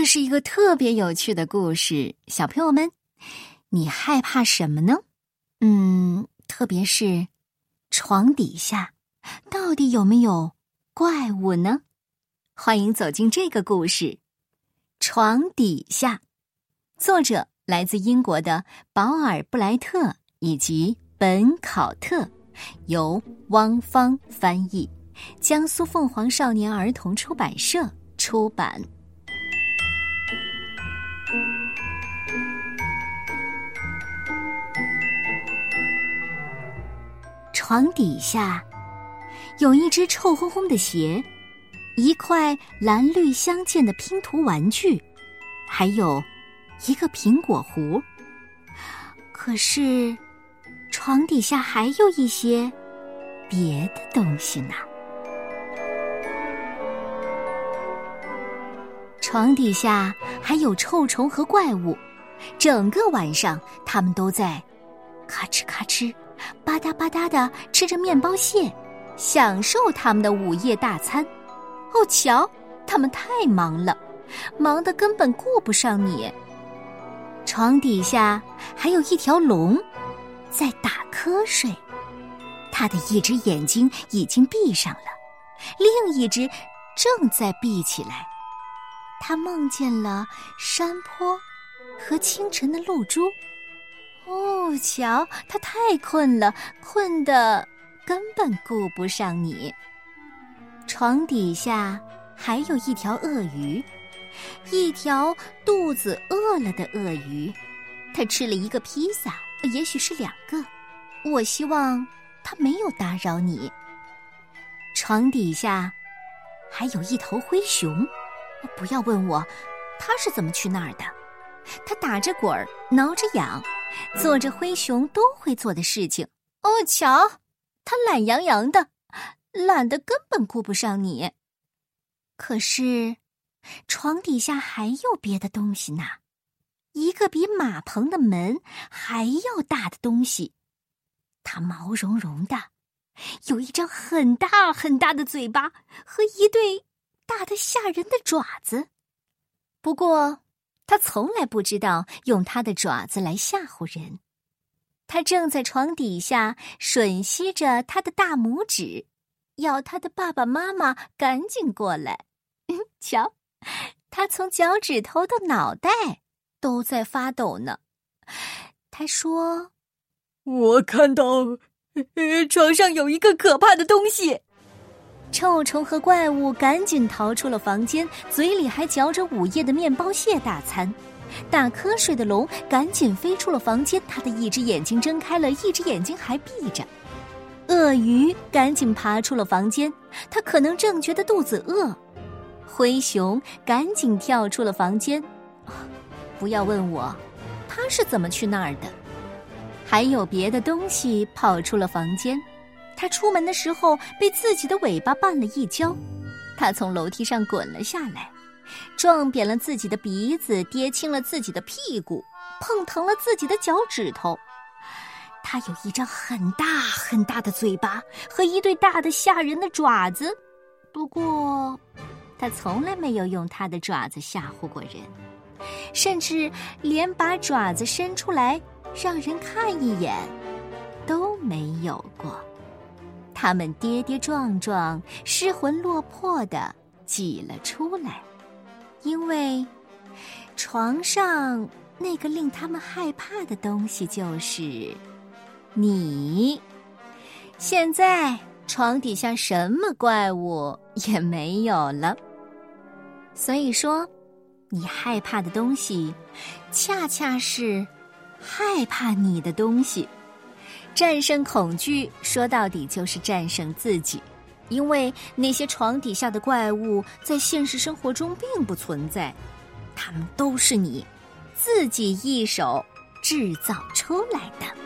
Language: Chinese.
这是一个特别有趣的故事，小朋友们，你害怕什么呢？嗯，特别是床底下到底有没有怪物呢？欢迎走进这个故事，《床底下》，作者来自英国的保尔·布莱特以及本考特，由汪芳翻译，江苏凤凰少年儿童出版社出版。床底下有一只臭烘烘的鞋，一块蓝绿相间的拼图玩具，还有一个苹果核。可是，床底下还有一些别的东西呢。床底下还有臭虫和怪物，整个晚上他们都在咔哧咔哧。吧嗒吧嗒的吃着面包屑，享受他们的午夜大餐。哦，瞧，他们太忙了，忙得根本顾不上你。床底下还有一条龙，在打瞌睡，它的一只眼睛已经闭上了，另一只正在闭起来。它梦见了山坡和清晨的露珠。哦，瞧，他太困了，困得根本顾不上你。床底下还有一条鳄鱼，一条肚子饿了的鳄鱼，它吃了一个披萨，也许是两个。我希望它没有打扰你。床底下还有一头灰熊，不要问我，它是怎么去那儿的？它打着滚儿，挠着痒。做着灰熊都会做的事情哦，瞧，它懒洋洋的，懒得根本顾不上你。可是，床底下还有别的东西呢，一个比马棚的门还要大的东西，它毛茸茸的，有一张很大很大的嘴巴和一对大的吓人的爪子。不过。他从来不知道用他的爪子来吓唬人。他正在床底下吮吸着他的大拇指，要他的爸爸妈妈赶紧过来。瞧，他从脚趾头到脑袋都在发抖呢。他说：“我看到床上有一个可怕的东西。”臭虫和怪物赶紧逃出了房间，嘴里还嚼着午夜的面包屑大餐。打瞌睡的龙赶紧飞出了房间，他的一只眼睛睁开了，一只眼睛还闭着。鳄鱼赶紧爬出了房间，它可能正觉得肚子饿。灰熊赶紧跳出了房间，不要问我，它是怎么去那儿的。还有别的东西跑出了房间。他出门的时候被自己的尾巴绊了一跤，他从楼梯上滚了下来，撞扁了自己的鼻子，跌青了自己的屁股，碰疼了自己的脚趾头。他有一张很大很大的嘴巴和一对大的吓人的爪子，不过他从来没有用他的爪子吓唬过人，甚至连把爪子伸出来让人看一眼都没有过。他们跌跌撞撞、失魂落魄的挤了出来，因为床上那个令他们害怕的东西就是你。现在床底下什么怪物也没有了，所以说，你害怕的东西，恰恰是害怕你的东西。战胜恐惧，说到底就是战胜自己，因为那些床底下的怪物在现实生活中并不存在，他们都是你自己一手制造出来的。